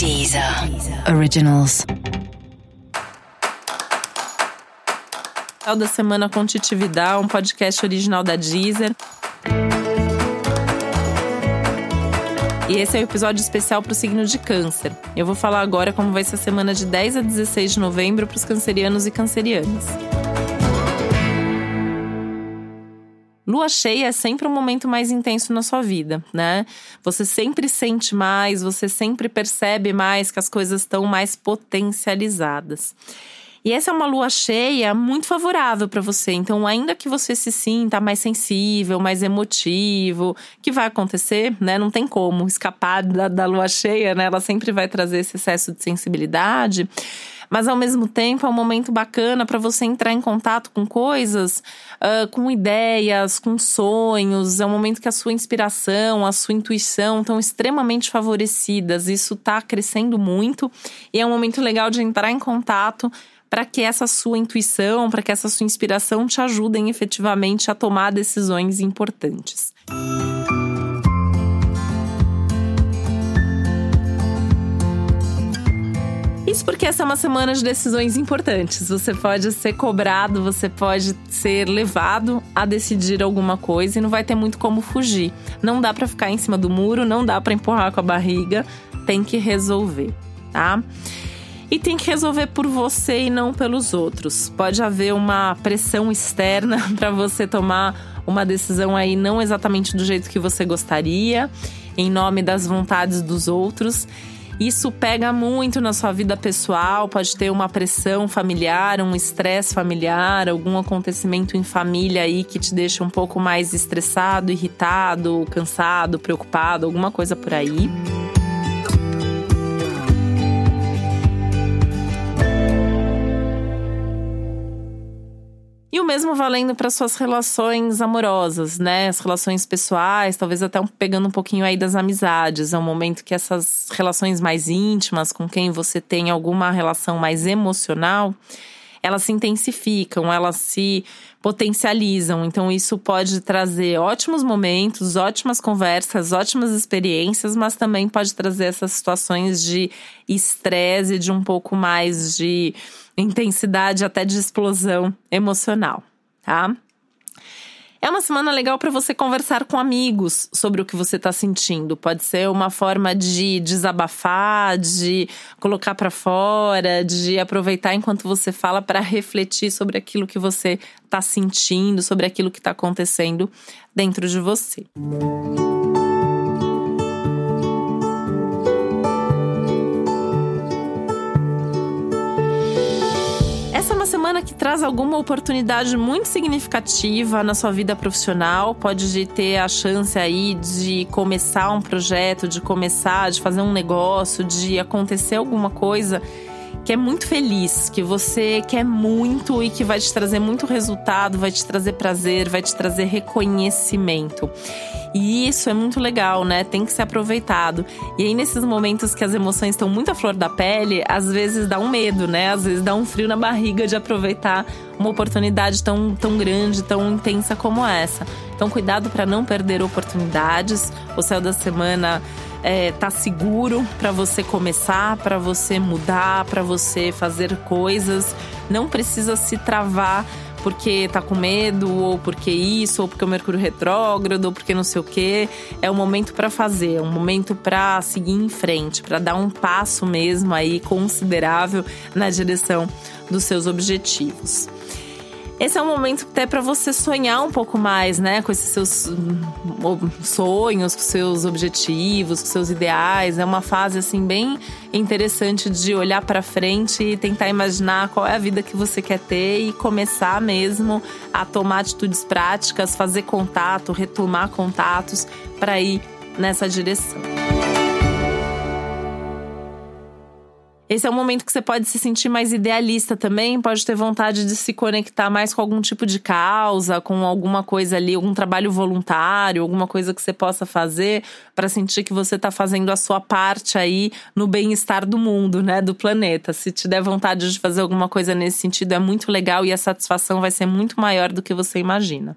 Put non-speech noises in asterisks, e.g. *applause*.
Deezer Originals. Final da Semana com um podcast original da Deezer. E esse é o episódio especial para o signo de Câncer. Eu vou falar agora como vai ser a semana de 10 a 16 de novembro para os cancerianos e cancerianas. Lua cheia é sempre um momento mais intenso na sua vida, né? Você sempre sente mais, você sempre percebe mais que as coisas estão mais potencializadas. E essa é uma lua cheia muito favorável para você. Então, ainda que você se sinta mais sensível, mais emotivo, que vai acontecer, né? Não tem como escapar da, da lua cheia, né? Ela sempre vai trazer esse excesso de sensibilidade mas ao mesmo tempo é um momento bacana para você entrar em contato com coisas, uh, com ideias, com sonhos. É um momento que a sua inspiração, a sua intuição estão extremamente favorecidas. Isso está crescendo muito e é um momento legal de entrar em contato para que essa sua intuição, para que essa sua inspiração te ajudem efetivamente a tomar decisões importantes. Porque essa é uma semana de decisões importantes. Você pode ser cobrado, você pode ser levado a decidir alguma coisa e não vai ter muito como fugir. Não dá para ficar em cima do muro, não dá para empurrar com a barriga, tem que resolver, tá? E tem que resolver por você e não pelos outros. Pode haver uma pressão externa *laughs* para você tomar uma decisão aí não exatamente do jeito que você gostaria, em nome das vontades dos outros. Isso pega muito na sua vida pessoal, pode ter uma pressão familiar, um estresse familiar, algum acontecimento em família aí que te deixa um pouco mais estressado, irritado, cansado, preocupado, alguma coisa por aí. Mesmo valendo para suas relações amorosas, né? As relações pessoais, talvez até pegando um pouquinho aí das amizades. É um momento que essas relações mais íntimas, com quem você tem alguma relação mais emocional, elas se intensificam, elas se potencializam. Então, isso pode trazer ótimos momentos, ótimas conversas, ótimas experiências, mas também pode trazer essas situações de estresse, de um pouco mais de intensidade, até de explosão emocional, tá? É uma semana legal para você conversar com amigos sobre o que você está sentindo. Pode ser uma forma de desabafar, de colocar para fora, de aproveitar enquanto você fala para refletir sobre aquilo que você está sentindo, sobre aquilo que está acontecendo dentro de você. Música semana que traz alguma oportunidade muito significativa na sua vida profissional. Pode ter a chance aí de começar um projeto, de começar, de fazer um negócio, de acontecer alguma coisa que é muito feliz, que você quer muito e que vai te trazer muito resultado, vai te trazer prazer, vai te trazer reconhecimento. E isso é muito legal, né? Tem que ser aproveitado. E aí, nesses momentos que as emoções estão muito à flor da pele, às vezes dá um medo, né? Às vezes dá um frio na barriga de aproveitar uma oportunidade tão, tão grande, tão intensa como essa. Então, cuidado para não perder oportunidades. O céu da semana é, tá seguro para você começar, para você mudar, para você fazer coisas. Não precisa se travar porque tá com medo, ou porque isso, ou porque o Mercúrio retrógrado, ou porque não sei o quê. É um momento para fazer, é um momento para seguir em frente, para dar um passo mesmo aí considerável na direção dos seus objetivos. Esse é um momento até para você sonhar um pouco mais, né? Com esses seus hum, sonhos, com seus objetivos, com seus ideais. É uma fase assim bem interessante de olhar para frente e tentar imaginar qual é a vida que você quer ter e começar mesmo a tomar atitudes práticas, fazer contato, retomar contatos para ir nessa direção. Esse é um momento que você pode se sentir mais idealista também, pode ter vontade de se conectar mais com algum tipo de causa, com alguma coisa ali, algum trabalho voluntário, alguma coisa que você possa fazer para sentir que você está fazendo a sua parte aí no bem-estar do mundo, né, do planeta. Se te der vontade de fazer alguma coisa nesse sentido, é muito legal e a satisfação vai ser muito maior do que você imagina.